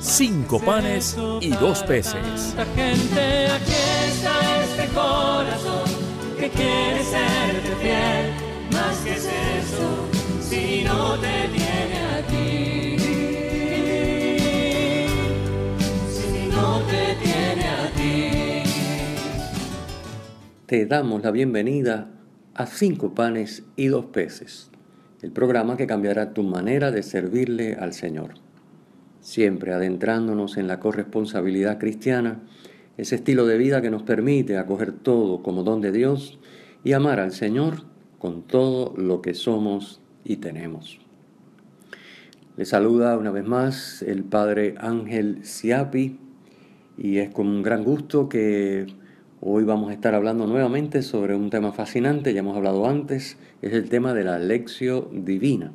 cinco panes y dos peces. Gente, aquí está este corazón que quiere serte fiel. Más que es eso, si no te tiene a ti. Si no te tiene a ti. Te damos la bienvenida a Cinco Panes y Dos Peces, el programa que cambiará tu manera de servirle al Señor. Siempre adentrándonos en la corresponsabilidad cristiana, ese estilo de vida que nos permite acoger todo como don de Dios y amar al Señor con todo lo que somos y tenemos. Le saluda una vez más el Padre Ángel Siapi y es con un gran gusto que hoy vamos a estar hablando nuevamente sobre un tema fascinante, ya hemos hablado antes, es el tema de la lección divina.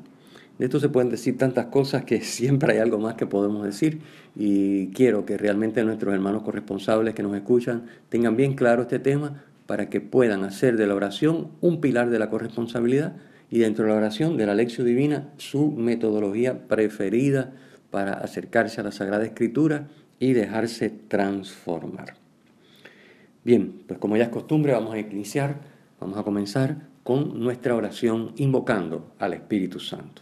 De esto se pueden decir tantas cosas que siempre hay algo más que podemos decir y quiero que realmente nuestros hermanos corresponsables que nos escuchan tengan bien claro este tema para que puedan hacer de la oración un pilar de la corresponsabilidad y dentro de la oración de la lección divina su metodología preferida para acercarse a la Sagrada Escritura y dejarse transformar. Bien, pues como ya es costumbre vamos a iniciar, vamos a comenzar con nuestra oración invocando al Espíritu Santo.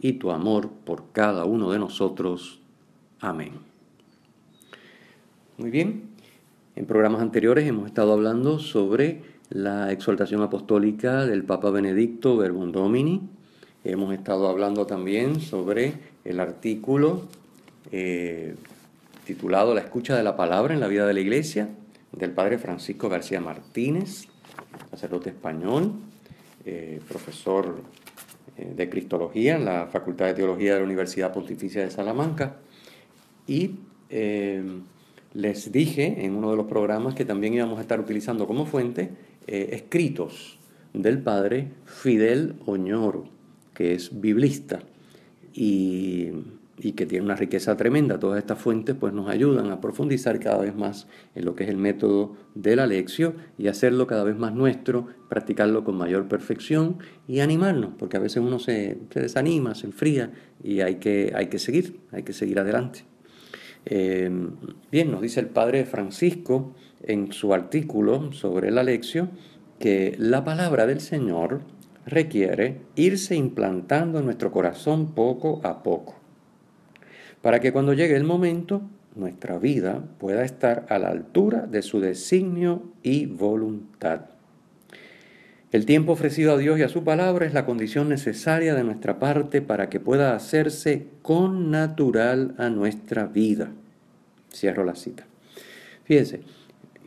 y tu amor por cada uno de nosotros. Amén. Muy bien, en programas anteriores hemos estado hablando sobre la exhortación apostólica del Papa Benedicto Verbum Domini. Hemos estado hablando también sobre el artículo eh, titulado La escucha de la palabra en la vida de la Iglesia del Padre Francisco García Martínez, sacerdote español, eh, profesor de Cristología en la Facultad de Teología de la Universidad Pontificia de Salamanca. Y les dije en uno de los programas que también íbamos a estar utilizando como fuente eh, escritos del padre Fidel Oñoro, que es biblista y, y, que tiene una riqueza tremenda. Todas estas fuentes pues, nos ayudan a profundizar cada vez más en lo que es el método de la y hacerlo cada vez más nuestro, practicarlo con mayor perfección y animarnos, porque a veces uno se, desanima, se enfría y hay que, hay que seguir, hay que seguir adelante. Eh, bien, nos dice el padre Francisco en su artículo sobre la lección que la palabra del Señor requiere irse implantando en nuestro corazón poco a poco, para que cuando llegue el momento nuestra vida pueda estar a la altura de su designio y voluntad. El tiempo ofrecido a Dios y a su palabra es la condición necesaria de nuestra parte para que pueda hacerse con natural a nuestra vida. Cierro la cita. Fíjense,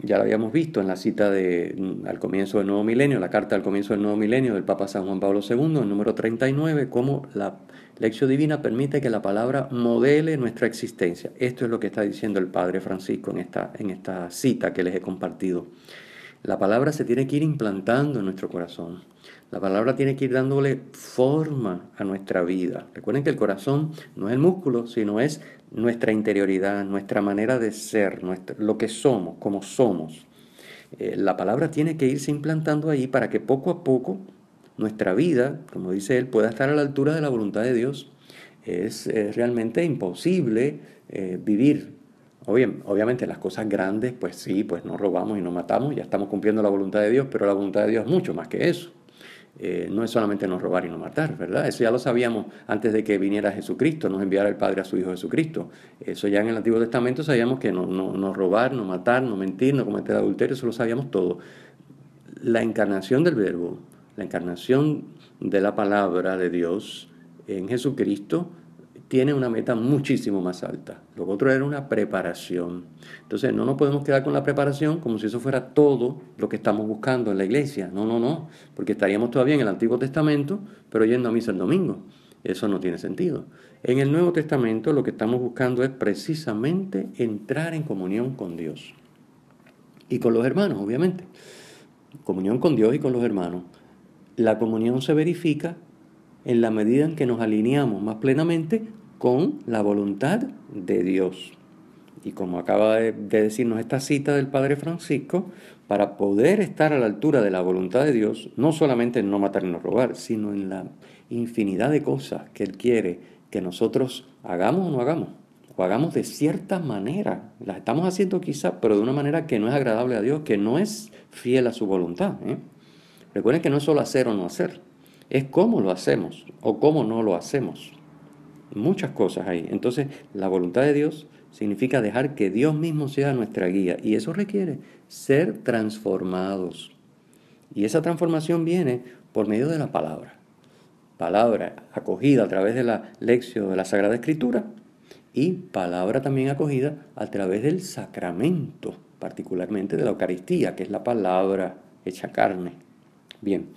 ya lo habíamos visto en la cita de, mm, al comienzo del nuevo milenio, la carta al comienzo del nuevo milenio del Papa San Juan Pablo II, el número 39, cómo la lección divina permite que la palabra modele nuestra existencia. Esto es lo que está diciendo el Padre Francisco en esta, en esta cita que les he compartido. La palabra se tiene que ir implantando en nuestro corazón. La palabra tiene que ir dándole forma a nuestra vida. Recuerden que el corazón no es el músculo, sino es nuestra interioridad, nuestra manera de ser, lo que somos, como somos. Eh, la palabra tiene que irse implantando ahí para que poco a poco nuestra vida, como dice él, pueda estar a la altura de la voluntad de Dios. Es, realmente imposible eh, vivir obviamente las cosas grandes, pues sí, pues no robamos y no matamos, ya estamos cumpliendo la voluntad de Dios, pero la voluntad de Dios es mucho más que eso. eh, no es solamente no robar y no matar, ¿verdad? Eso ya lo sabíamos antes de que viniera Jesucristo, nos enviara el Padre a su Hijo Jesucristo. Eso ya en el Antiguo Testamento sabíamos que no, no, no robar, no matar, no mentir, no cometer adulterio, eso lo sabíamos todo. La encarnación del Verbo, la encarnación de la palabra de Dios en Jesucristo, tiene una meta muchísimo más alta. Lo otro era una preparación. Entonces no nos podemos quedar con la preparación como si eso fuera todo lo que estamos buscando en la iglesia. No, no, no, porque estaríamos todavía en el Antiguo Testamento, pero yendo a misa el domingo. Eso no tiene sentido. En el Nuevo Testamento lo que estamos buscando es precisamente entrar en comunión con Dios. Y con los hermanos, obviamente. Comunión con Dios y con los hermanos. La comunión se verifica en la medida en que nos alineamos más plenamente con la voluntad de Dios. Y como acaba de decirnos esta cita del Padre Francisco, para poder estar a la altura de la voluntad de Dios, no solamente en no matar y no robar, sino en la infinidad de cosas que Él quiere que nosotros hagamos o no hagamos, o hagamos de cierta manera. Las estamos haciendo quizá, pero de una manera que no es agradable a Dios, que no es fiel a su voluntad. ¿eh? Recuerden que no es solo hacer o no hacer, es cómo lo hacemos o cómo no lo hacemos muchas cosas ahí. Entonces, la voluntad de Dios significa dejar que Dios mismo sea nuestra guía y eso requiere ser transformados. Y esa transformación viene por medio de la palabra. Palabra acogida a través de la lección de la Sagrada Escritura y palabra también acogida a través del sacramento, particularmente de la Eucaristía, que es la palabra hecha carne. Bien,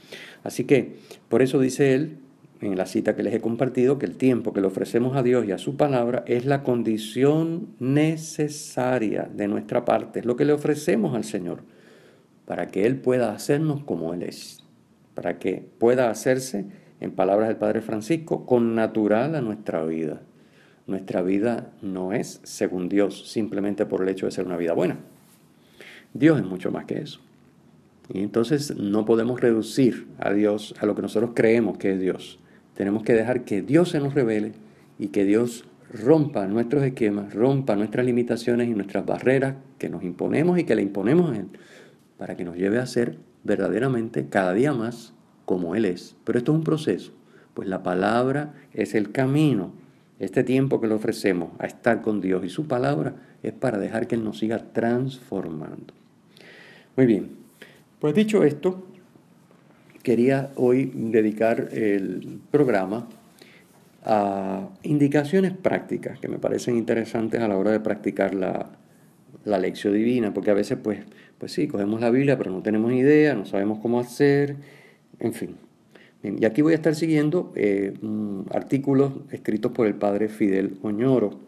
así que por eso dice él, en la cita que les he compartido que el tiempo que le ofrecemos a Dios y a su palabra es la condición necesaria de nuestra parte, es lo que le ofrecemos al Señor para que Él pueda hacernos como Él es, para que pueda hacerse, en palabras del Padre Francisco, con natural a nuestra vida. Nuestra vida no es según Dios simplemente por el hecho de ser una vida buena. Dios es mucho más que eso. Y entonces no podemos reducir a Dios a lo que nosotros creemos que es Dios. Tenemos que dejar que Dios se nos revele y que Dios rompa nuestros esquemas, rompa nuestras limitaciones y nuestras barreras que nos imponemos y que le imponemos a Él, para que nos lleve a ser verdaderamente cada día más como Él es. Pero esto es un proceso, pues la palabra es el camino. Este tiempo que le ofrecemos a estar con Dios y su palabra es para dejar que Él nos siga transformando. Muy bien, pues dicho esto, quería hoy dedicar el programa a indicaciones prácticas que me parecen interesantes a la hora de practicar la, lección divina, porque a veces pues, pues sí, cogemos la Biblia pero no tenemos idea, no sabemos cómo hacer, en fin. y aquí voy a estar siguiendo eh, artículos escritos por el padre Fidel Oñoro,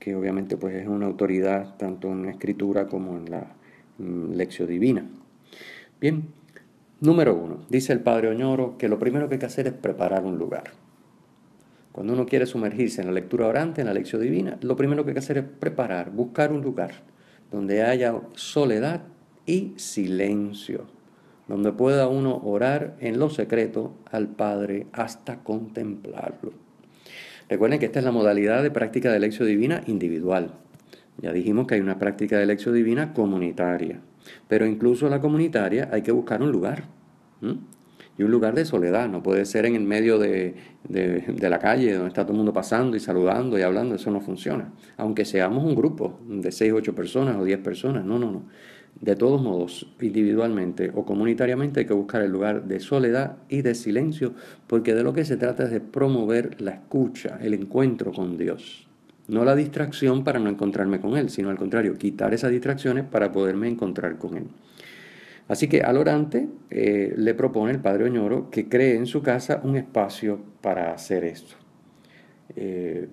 que obviamente pues es una autoridad tanto en la escritura como en la lección divina. Bien, Número uno, dice el padre Oñoro que lo primero que hay que hacer es preparar un lugar. Cuando uno quiere sumergirse en la lectura orante, en la lección divina, lo primero que hay que hacer es preparar, buscar un lugar donde haya soledad y silencio, donde pueda uno orar en lo secreto al Padre hasta contemplarlo. Recuerden que esta es la modalidad de práctica de lección divina individual. Ya dijimos que hay una práctica de lección divina comunitaria. Pero incluso la comunitaria hay que buscar un lugar. Y un lugar de soledad, no puede ser en el medio de, de, la calle donde está todo el mundo pasando y saludando y hablando, eso no funciona. Aunque seamos un grupo de 6, 8 personas o 10 personas, no, no, no. De todos modos, individualmente o comunitariamente hay que buscar el lugar de soledad y de silencio, porque de lo que se trata es de promover la escucha, el encuentro con Dios. No la distracción para no encontrarme con Él, sino al contrario, quitar esas distracciones para poderme encontrar con Él. Así que al orante eh, le propone el padre Oñoro que cree en su casa un espacio para hacer esto. Eh,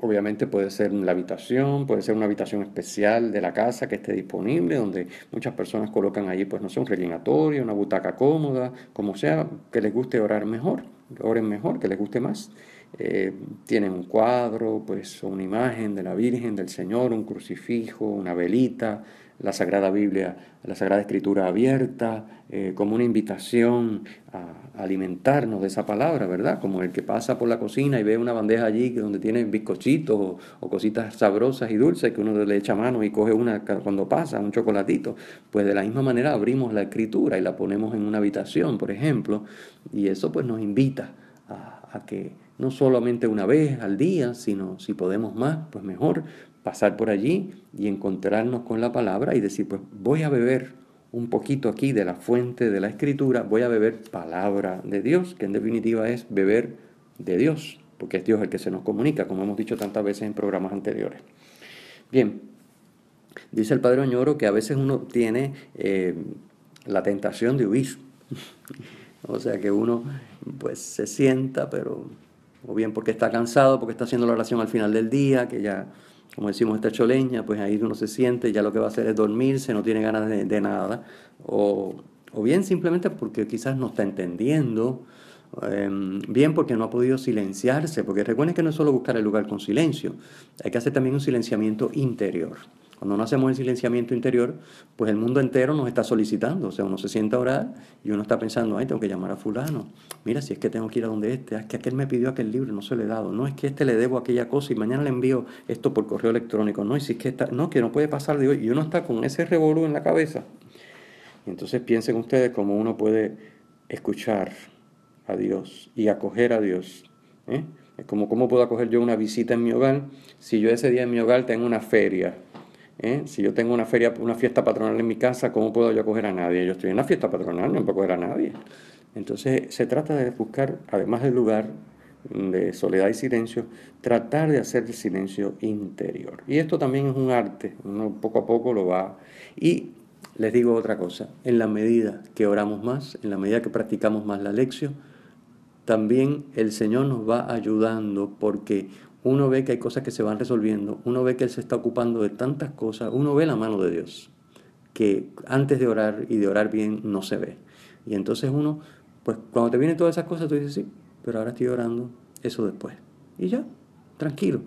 obviamente puede ser la habitación, puede ser una habitación especial de la casa que esté disponible, donde muchas personas colocan allí, pues no sé, un reclinatorio, una butaca cómoda, como sea, que les guste orar mejor, oren mejor, que les guste más eh, tienen un cuadro, pues una imagen de la Virgen, del Señor, un crucifijo, una velita, la Sagrada Biblia, la Sagrada Escritura abierta, eh, como una invitación a alimentarnos de esa palabra, ¿verdad? Como el que pasa por la cocina y ve una bandeja allí donde tiene bizcochitos o, cositas sabrosas y dulces que uno le echa mano y coge una cuando pasa, un chocolatito. Pues de la misma manera abrimos la escritura y la ponemos en una habitación, por ejemplo, y eso pues nos invita a que no solamente una vez al día, sino si podemos más, pues mejor, pasar por allí y encontrarnos con la palabra y decir, pues voy a beber un poquito aquí de la fuente de la escritura, voy a beber palabra de Dios, que en definitiva es beber de Dios, porque es Dios el que se nos comunica, como hemos dicho tantas veces en programas anteriores. Bien, dice el Padre Oñoro que a veces uno tiene eh, la tentación de huir, o sea que uno pues se sienta, pero o bien porque está cansado, porque está haciendo la oración al final del día, que ya como decimos, esta choleña, pues ahí uno se siente, ya lo que va a hacer es dormirse, no tiene ganas de, nada, o, bien simplemente porque quizás no está entendiendo, em, bien porque no ha podido silenciarse, porque recuerden que no es solo buscar el lugar con silencio, hay que hacer también un silenciamiento interior. Cuando no hacemos el silenciamiento interior, pues el mundo entero nos está solicitando. O sea, uno se sienta a orar y uno está pensando, ay, tengo que llamar a fulano. Mira, si es que tengo que ir a donde este, es que aquel me pidió aquel libro, no se lo he dado. No es que este le debo aquella cosa y mañana le envío esto por correo electrónico. No, y si es que está, no, que no puede pasar de hoy. Y uno está con ese revolú en la cabeza. Y entonces piensen ustedes cómo uno puede escuchar a Dios y acoger a Dios. ¿eh? Es como cómo puedo acoger yo una visita en mi hogar si yo ese día en mi hogar tengo una feria ¿eh? Si yo tengo una feria, una fiesta patronal en mi casa, ¿cómo puedo yo acoger a nadie? Yo estoy en una fiesta patronal, no puedo acoger a nadie. Entonces se trata de buscar, además del lugar de soledad y silencio, tratar de hacer el silencio interior. Y esto también es un arte, uno poco a poco lo va. Y les digo otra cosa, en la medida que oramos más, en la medida que practicamos más la lección, también el Señor nos va ayudando porque uno ve que hay cosas que se van resolviendo, uno ve que Él se está ocupando de tantas cosas, uno ve la mano de Dios, que antes de orar y de orar bien no se ve. Y entonces uno, pues cuando te vienen todas esas cosas, tú dices, sí, pero ahora estoy orando eso después. Y ya, tranquilo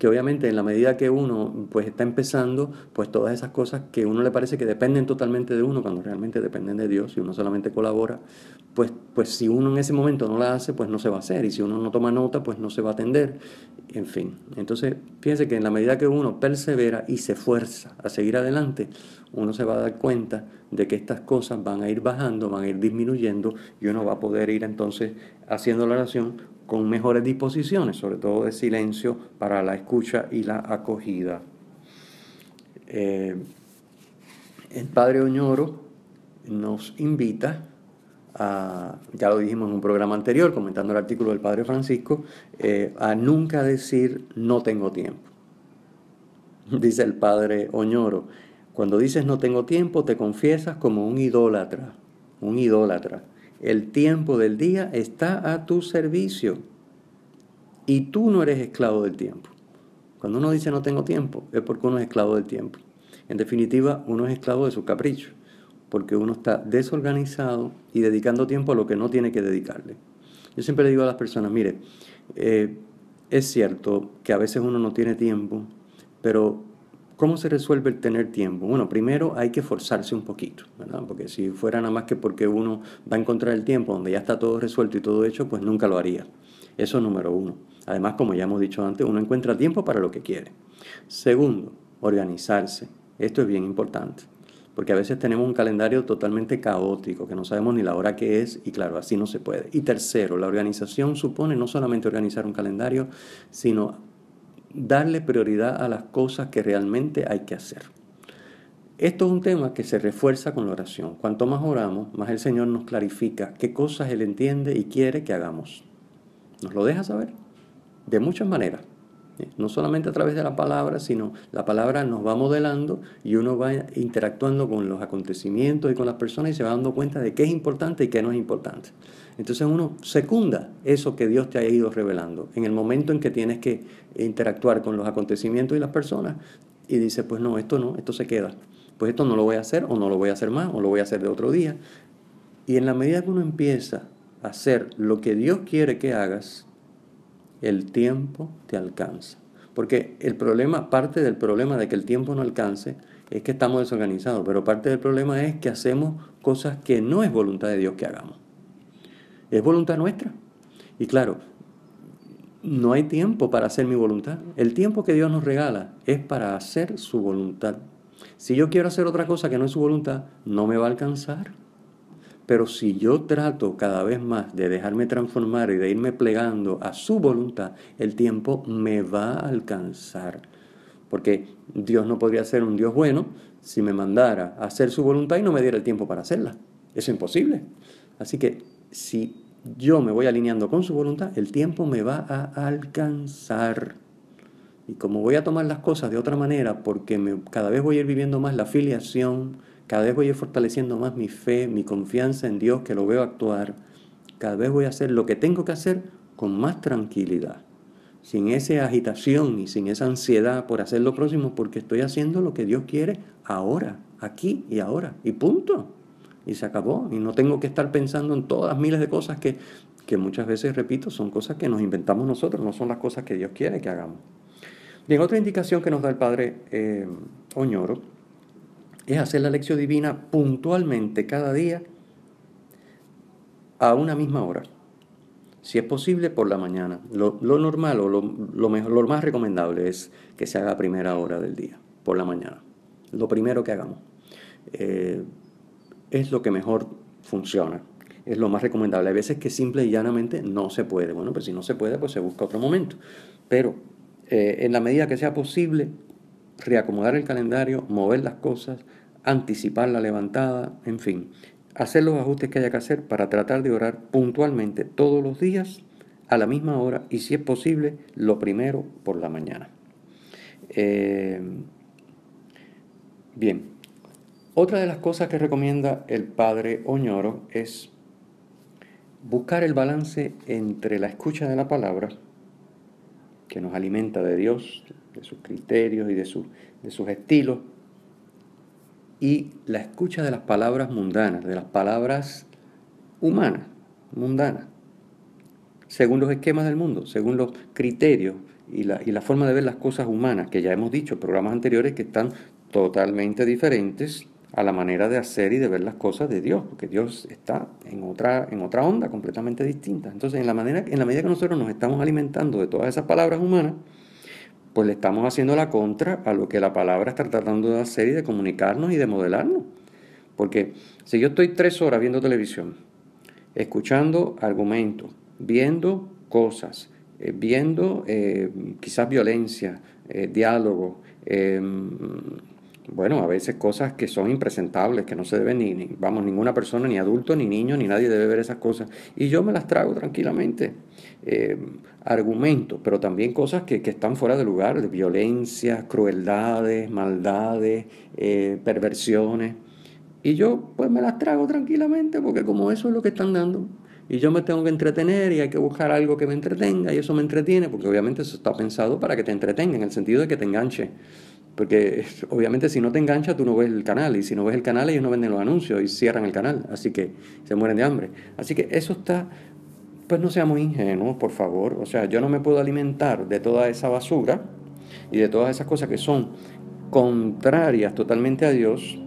que obviamente en la medida que uno pues está empezando, pues todas esas cosas que a uno le parece que dependen totalmente de uno, cuando realmente dependen de Dios y uno solamente colabora, pues, pues si uno en ese momento no la hace, pues no se va a hacer, y si uno no toma nota, pues no se va a atender, en fin. Entonces, fíjense que en la medida que uno persevera y se esfuerza a seguir adelante, uno se va a dar cuenta de que estas cosas van a ir bajando, van a ir disminuyendo, y uno va a poder ir entonces haciendo la oración con mejores disposiciones, sobre todo de silencio para la escucha y la acogida. Eh, el Padre Oñoro nos invita ya lo dijimos en un programa anterior, comentando el artículo del Padre Francisco, eh, a nunca decir no tengo tiempo. Dice el Padre Oñoro, cuando dices no tengo tiempo, te confiesas como un idólatra, un idólatra. El tiempo del día está a tu servicio y tú no eres esclavo del tiempo. Cuando uno dice no tengo tiempo, es porque uno es esclavo del tiempo. En definitiva, uno es esclavo de su capricho, porque uno está desorganizado y dedicando tiempo a lo que no tiene que dedicarle. Yo siempre le digo a las personas, mire, eh, es cierto que a veces uno no tiene tiempo, pero ¿Cómo se resuelve el tener tiempo? Bueno, primero hay que forzarse un poquito, ¿verdad? Porque si fuera nada más que porque uno va a encontrar el tiempo donde ya está todo resuelto y todo hecho, pues nunca lo haría. Eso es número uno. Además, como ya hemos dicho antes, uno encuentra tiempo para lo que quiere. Segundo, organizarse. Esto es bien importante, porque a veces tenemos un calendario totalmente caótico, que no sabemos ni la hora que es, y claro, así no se puede. Y tercero, la organización supone no solamente organizar un calendario, sino darle prioridad a las cosas que realmente hay que hacer. Esto es un tema que se refuerza con la oración. Cuanto más oramos, más el Señor nos clarifica qué cosas Él entiende y quiere que hagamos. Nos lo deja saber de muchas maneras. No solamente a través de la palabra, sino la palabra nos va modelando y uno va interactuando con los acontecimientos y con las personas y se va dando cuenta de qué es importante y qué no es importante. Entonces uno secunda eso que Dios te ha ido revelando. En el momento en que tienes que interactuar con los acontecimientos y las personas y dice, pues no, esto no, esto se queda. Pues esto no lo voy a hacer o no lo voy a hacer más o lo voy a hacer de otro día. Y en la medida que uno empieza a hacer lo que Dios quiere que hagas, el tiempo te alcanza. Porque el problema, parte del problema de que el tiempo no alcance, es que estamos desorganizados, pero parte del problema es que hacemos cosas que no es voluntad de Dios que hagamos. Es voluntad nuestra. Y claro, no hay tiempo para hacer mi voluntad. El tiempo que Dios nos regala es para hacer su voluntad. Si yo quiero hacer otra cosa que no es su voluntad, no me va a alcanzar. Pero si yo trato cada vez más de dejarme transformar y de irme plegando a su voluntad, el tiempo me va a alcanzar. Porque Dios no podría ser un Dios bueno si me mandara a hacer su voluntad y no me diera el tiempo para hacerla. Es imposible. Así que si yo me voy alineando con su voluntad, el tiempo me va a alcanzar. Y como voy a tomar las cosas de otra manera, porque cada vez voy a ir viviendo más la filiación, cada vez voy a ir fortaleciendo más mi fe, mi confianza en Dios, que lo veo actuar, cada vez voy a hacer lo que tengo que hacer con más tranquilidad, sin esa agitación y sin esa ansiedad por hacer lo próximo, porque estoy haciendo lo que Dios quiere ahora, aquí y ahora, y punto y se acabó. Y no tengo que estar pensando en todas miles de cosas que, que muchas veces, repito, son cosas que nos inventamos nosotros, no son las cosas que Dios quiere que hagamos. Bien, otra indicación que nos da el Padre eh, Oñoro es hacer la lección divina puntualmente cada día a una misma hora. Si es posible, por la mañana. Lo, normal o lo, mejor, lo más recomendable es que se haga a primera hora del día, por la mañana. Lo primero que hagamos. Eh, es lo que mejor funciona. Es lo más recomendable. Hay veces que simple y llanamente no se puede. Bueno, pues si no se puede, pues se busca otro momento. Pero eh, en la medida que sea posible, reacomodar el calendario, mover las cosas, anticipar la levantada, en fin, hacer los ajustes que haya que hacer para tratar de orar puntualmente todos los días a la misma hora y si es posible, lo primero por la mañana. Eh, bien, otra de las cosas que recomienda el padre Oñoro es buscar el balance entre la escucha de la palabra, que nos alimenta de Dios, de sus criterios y de, de sus estilos, y la escucha de las palabras mundanas, de las palabras humanas, mundanas, según los esquemas del mundo, según los criterios y la, y la forma de ver las cosas humanas, que ya hemos dicho en programas anteriores que están totalmente diferentes a la manera de hacer y de ver las cosas de Dios, porque Dios está en otra, en otra onda completamente distinta. Entonces, en la, manera, en la medida que nosotros nos estamos alimentando de todas esas palabras humanas, pues le estamos haciendo la contra a lo que la palabra está tratando de hacer y de comunicarnos y de modelarnos. Porque si yo estoy tres horas viendo televisión, escuchando argumentos, viendo cosas, eh, viendo eh, quizás violencia, eh, diálogo, bueno, a veces cosas que son impresentables, que no se deben ni, vamos, ninguna persona, ni adulto, ni niño, ni nadie debe ver esas cosas. Y yo me las trago tranquilamente. Eh, argumentos, pero también cosas que, están fuera de lugar, de violencia, crueldades, maldades, eh, perversiones. Y yo pues me las trago tranquilamente porque como eso es lo que están dando. Y yo me tengo que entretener y hay que buscar algo que me entretenga y eso me entretiene porque obviamente eso está pensado para que te entretenga en el sentido de que te enganche. Porque obviamente si no te engancha tú no ves el canal y si no ves el canal ellos no venden los anuncios y cierran el canal, así que se mueren de hambre. Así que eso está, pues no seamos ingenuos, por favor. O sea, yo no me puedo alimentar de toda esa basura y de todas esas cosas que son contrarias totalmente a Dios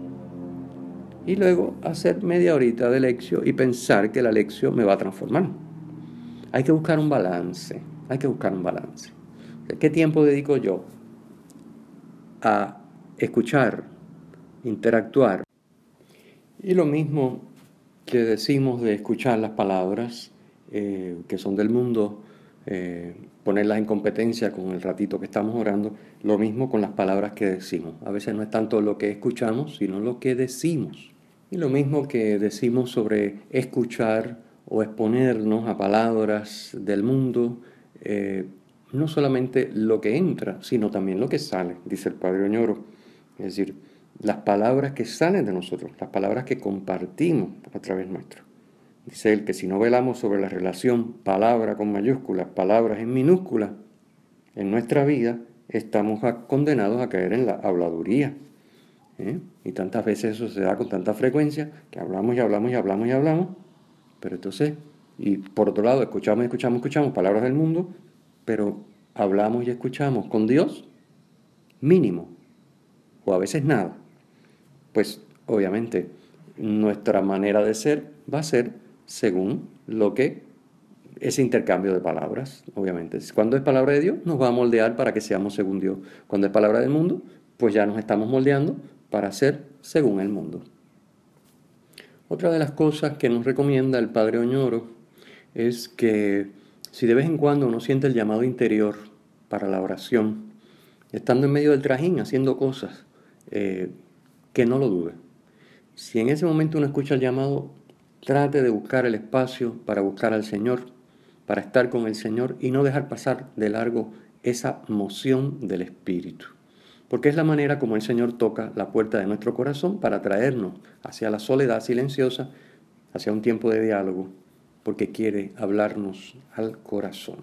y luego hacer media horita de lección y pensar que la lección me va a transformar. Hay que buscar un balance, hay que buscar un balance. ¿Qué tiempo dedico yo a escuchar, interactuar. Y lo mismo que decimos de escuchar las palabras eh, que son del mundo, eh, ponerlas en competencia con el ratito que estamos orando, lo mismo con las palabras que decimos. A veces no es tanto lo que escuchamos, sino lo que decimos. Y lo mismo que decimos sobre escuchar o exponernos a palabras del mundo, eh, no solamente lo que entra, sino también lo que sale, dice el Padre Oñoro. Es decir, las palabras que salen de nosotros, las palabras que compartimos a través nuestro. Dice él que si no velamos sobre la relación palabra con mayúsculas, palabras en minúsculas, en nuestra vida estamos condenados a caer en la habladuría. ¿eh? Y tantas veces eso se da con tanta frecuencia que hablamos y hablamos y hablamos y hablamos. Pero entonces, y por otro lado, escuchamos, escuchamos, escuchamos palabras del mundo pero hablamos y escuchamos con Dios mínimo, o a veces nada. Pues obviamente nuestra manera de ser va a ser según lo que ese intercambio de palabras, obviamente. Cuando es palabra de Dios, nos va a moldear para que seamos según Dios. Cuando es palabra del mundo, pues ya nos estamos moldeando para ser según el mundo. Otra de las cosas que nos recomienda el Padre Oñoro es que si de vez en cuando uno siente el llamado interior para la oración, estando en medio del trajín haciendo cosas, eh, que no lo dude. Si en ese momento uno escucha el llamado, trate de buscar el espacio para buscar al Señor, para estar con el Señor y no dejar pasar de largo esa moción del Espíritu. Porque es la manera como el Señor toca la puerta de nuestro corazón para traernos hacia la soledad silenciosa, hacia un tiempo de diálogo, porque quiere hablarnos al corazón.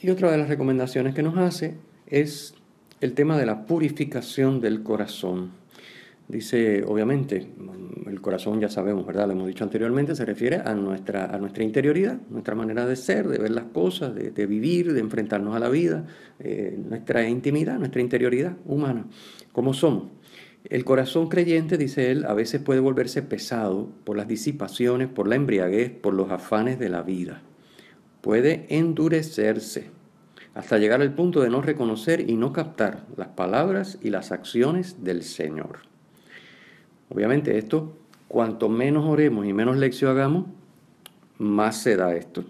Y otra de las recomendaciones que nos hace es el tema de la purificación del corazón. Dice, obviamente, el corazón ya sabemos, ¿verdad? Lo hemos dicho anteriormente, se refiere a nuestra, a nuestra interioridad, nuestra manera de ser, de ver las cosas, de, vivir, de enfrentarnos a la vida, eh, nuestra intimidad, nuestra interioridad humana, como somos. El corazón creyente, dice él, a veces puede volverse pesado por las disipaciones, por la embriaguez, por los afanes de la vida. Puede endurecerse hasta llegar al punto de no reconocer y no captar las palabras y las acciones del Señor. Obviamente esto, cuanto menos oremos y menos lección hagamos, más se da esto.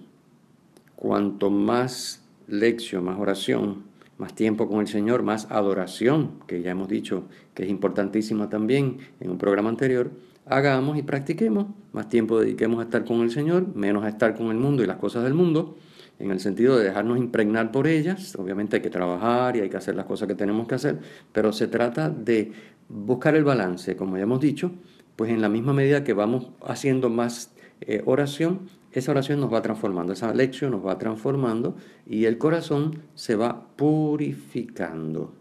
Cuanto más lección, más oración, más tiempo con el Señor, más adoración, que ya hemos dicho que es importantísima también en un programa anterior, hagamos y practiquemos, más tiempo dediquemos a estar con el Señor, menos a estar con el mundo y las cosas del mundo, en el sentido de dejarnos impregnar por ellas. Obviamente hay que trabajar y hay que hacer las cosas que tenemos que hacer, pero se trata de buscar el balance, como ya hemos dicho, pues en la misma medida que vamos haciendo más eh, oración, esa oración nos va transformando, esa lección nos va transformando y el corazón se va purificando.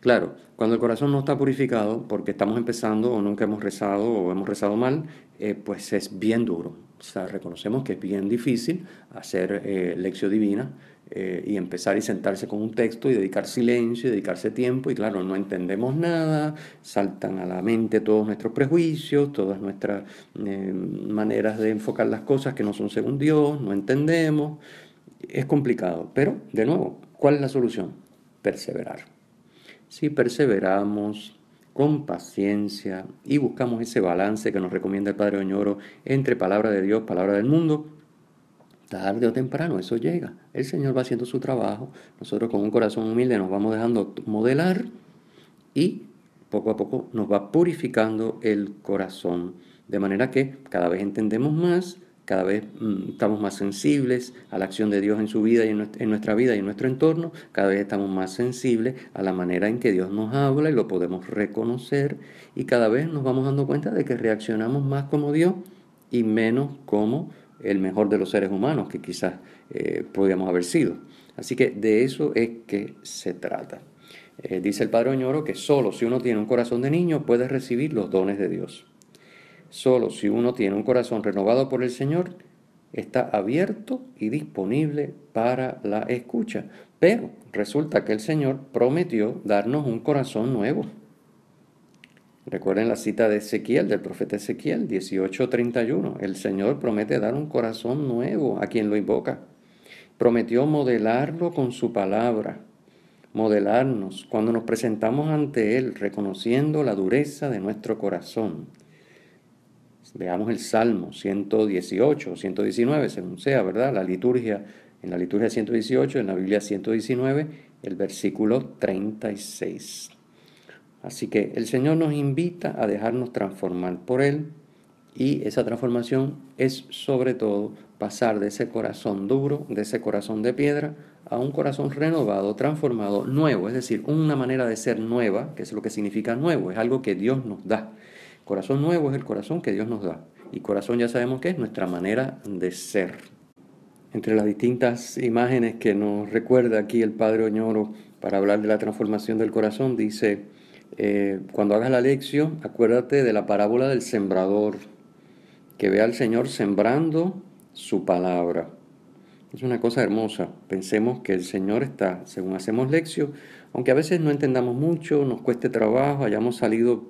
Claro, cuando el corazón no está purificado porque estamos empezando o nunca hemos rezado o hemos rezado mal, eh, pues es bien duro. Sea, reconocemos que es bien difícil hacer eh, lección divina eh, y empezar y sentarse con un texto y dedicar silencio y dedicarse tiempo y claro, no entendemos nada, saltan a la mente todos nuestros prejuicios, todas nuestras eh, maneras de enfocar las cosas que no son según Dios, no entendemos, es complicado, pero de nuevo, ¿cuál es la solución? Perseverar. Si perseveramos con paciencia y buscamos ese balance que nos recomienda el Padre Oñoro entre palabra de Dios, palabra del mundo, tarde o temprano eso llega. El Señor va haciendo su trabajo, nosotros con un corazón humilde nos vamos dejando modelar y poco a poco nos va purificando el corazón, de manera que cada vez entendemos más, cada vez mm, estamos más sensibles a la acción de Dios en su vida y en nuestra vida y en nuestro entorno, cada vez estamos más sensibles a la manera en que Dios nos habla y lo podemos reconocer y cada vez nos vamos dando cuenta de que reaccionamos más como Dios y menos como el mejor de los seres humanos que quizás eh, podríamos haber sido. Así que de eso es que se trata. Eh, dice el Padre Oñoro que solo si uno tiene un corazón de niño puede recibir los dones de Dios. Solo si uno tiene un corazón renovado por el Señor está abierto y disponible para la escucha. Pero resulta que el Señor prometió darnos un corazón nuevo. Recuerden la cita de Ezequiel, del profeta Ezequiel 18:31. El Señor promete dar un corazón nuevo a quien lo invoca. Prometió modelarlo con su palabra, modelarnos cuando nos presentamos ante Él, reconociendo la dureza de nuestro corazón. Veamos el Salmo 118, 119, según sea, ¿verdad? La liturgia, en la liturgia 118, en la Biblia 119, el versículo 36. Así que el Señor nos invita a dejarnos transformar por Él y esa transformación es sobre todo pasar de ese corazón duro, de ese corazón de piedra, a un corazón renovado, transformado, nuevo, es decir, una manera de ser nueva, que es lo que significa nuevo, es algo que Dios nos da. Corazón nuevo es el corazón que Dios nos da. Y corazón ya sabemos que es nuestra manera de ser. Entre las distintas imágenes que nos recuerda aquí el Padre Oñoro para hablar de la transformación del corazón, dice, eh, cuando hagas la lección, acuérdate de la parábola del sembrador, que ve al Señor sembrando su palabra. Es una cosa hermosa. Pensemos que el Señor está, según hacemos lección, aunque a veces no entendamos mucho, nos cueste trabajo, hayamos salido,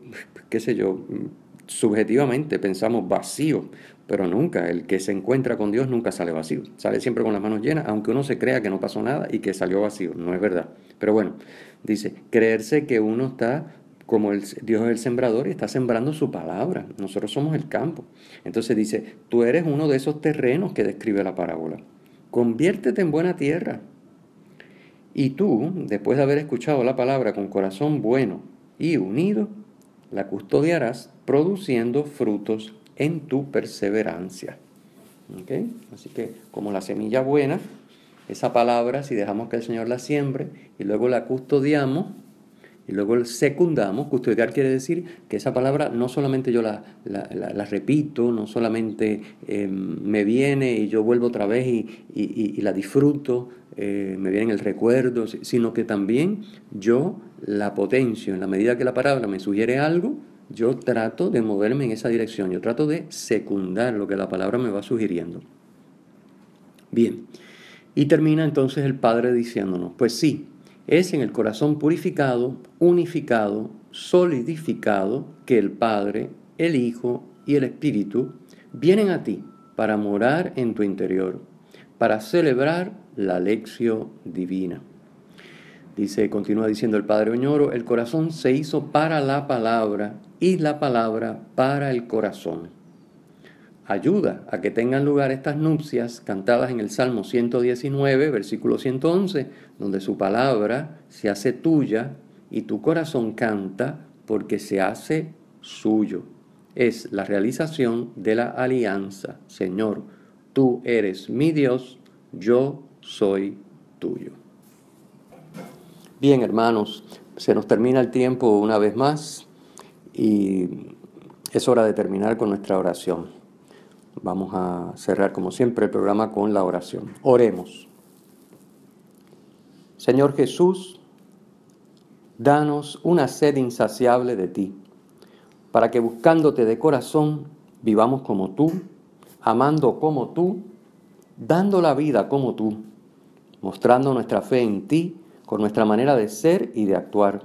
qué sé yo, subjetivamente pensamos vacío, pero nunca, el que se encuentra con Dios nunca sale vacío, sale siempre con las manos llenas, aunque uno se crea que no pasó nada y que salió vacío, no es verdad. Pero bueno, dice, creerse que uno está como el, Dios es el sembrador y está sembrando su palabra, nosotros somos el campo. Entonces dice, tú eres uno de esos terrenos que describe la parábola, conviértete en buena tierra. Y tú, después de haber escuchado la palabra con corazón bueno y unido, la custodiarás produciendo frutos en tu perseverancia. Así que como la semilla buena, esa palabra, si dejamos que el Señor la siembre y luego la custodiamos, y luego secundamos, custodiar quiere decir que esa palabra no solamente yo la, la, repito, no solamente em, me viene y yo vuelvo otra vez y, la disfruto, eh, me viene el recuerdo, sino que también yo la potencio. En la medida que la palabra me sugiere algo, yo trato de moverme en esa dirección, yo trato de secundar lo que la palabra me va sugiriendo. Bien, y termina entonces el Padre diciéndonos, pues sí, es en el corazón purificado, unificado, solidificado que el Padre, el Hijo y el Espíritu vienen a ti para morar en tu interior, para celebrar la lección divina. Dice, continúa diciendo el Padre Oñoro, el corazón se hizo para la palabra y la palabra para el corazón. Ayuda a que tengan lugar estas nupcias cantadas en el Salmo 119, versículo 111, donde su palabra se hace tuya y tu corazón canta porque se hace suyo. Es la realización de la alianza. Señor, tú eres mi Dios, yo soy tuyo. Bien, hermanos, se nos termina el tiempo una vez más y es hora de terminar con nuestra oración. Vamos a cerrar como siempre el programa con la oración. Oremos. Señor Jesús, danos una sed insaciable de ti, para que buscándote de corazón vivamos como tú, amando como tú, dando la vida como tú, mostrando nuestra fe en ti con nuestra manera de ser y de actuar,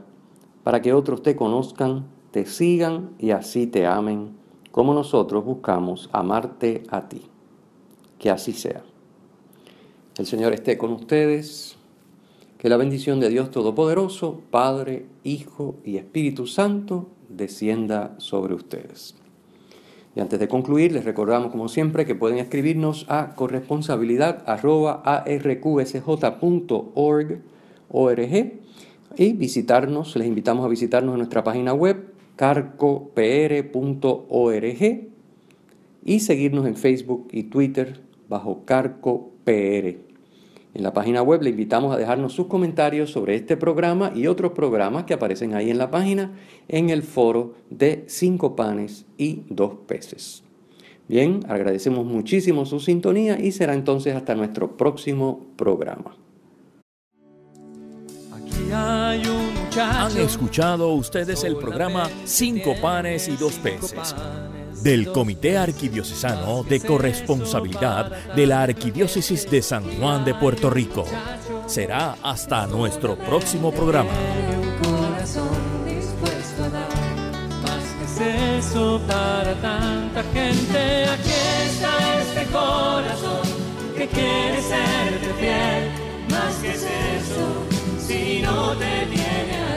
para que otros te conozcan, te sigan y así te amen, como nosotros buscamos amarte a ti. Que así sea. El Señor esté con ustedes. Que la bendición de Dios Todopoderoso, Padre, Hijo y Espíritu Santo, descienda sobre ustedes. Y antes de concluir, les recordamos como siempre que pueden escribirnos a corresponsabilidad.arqsj.org org y visitarnos, les invitamos a visitarnos en nuestra página web carcopr.org y seguirnos en Facebook y Twitter bajo carcopr. En la página web le invitamos a dejarnos sus comentarios sobre este programa y otros programas que aparecen ahí en la página en el foro de cinco panes y dos peces. Bien, agradecemos muchísimo su sintonía y será entonces hasta nuestro próximo programa. Han escuchado ustedes el programa Cinco panes y dos peces del Comité Arquidiocesano de Corresponsabilidad de la Arquidiócesis de San Juan de Puerto Rico. Será hasta nuestro próximo programa. eso para tanta gente. Aquí está este corazón que quiere ser fiel, más que eso si no te tiene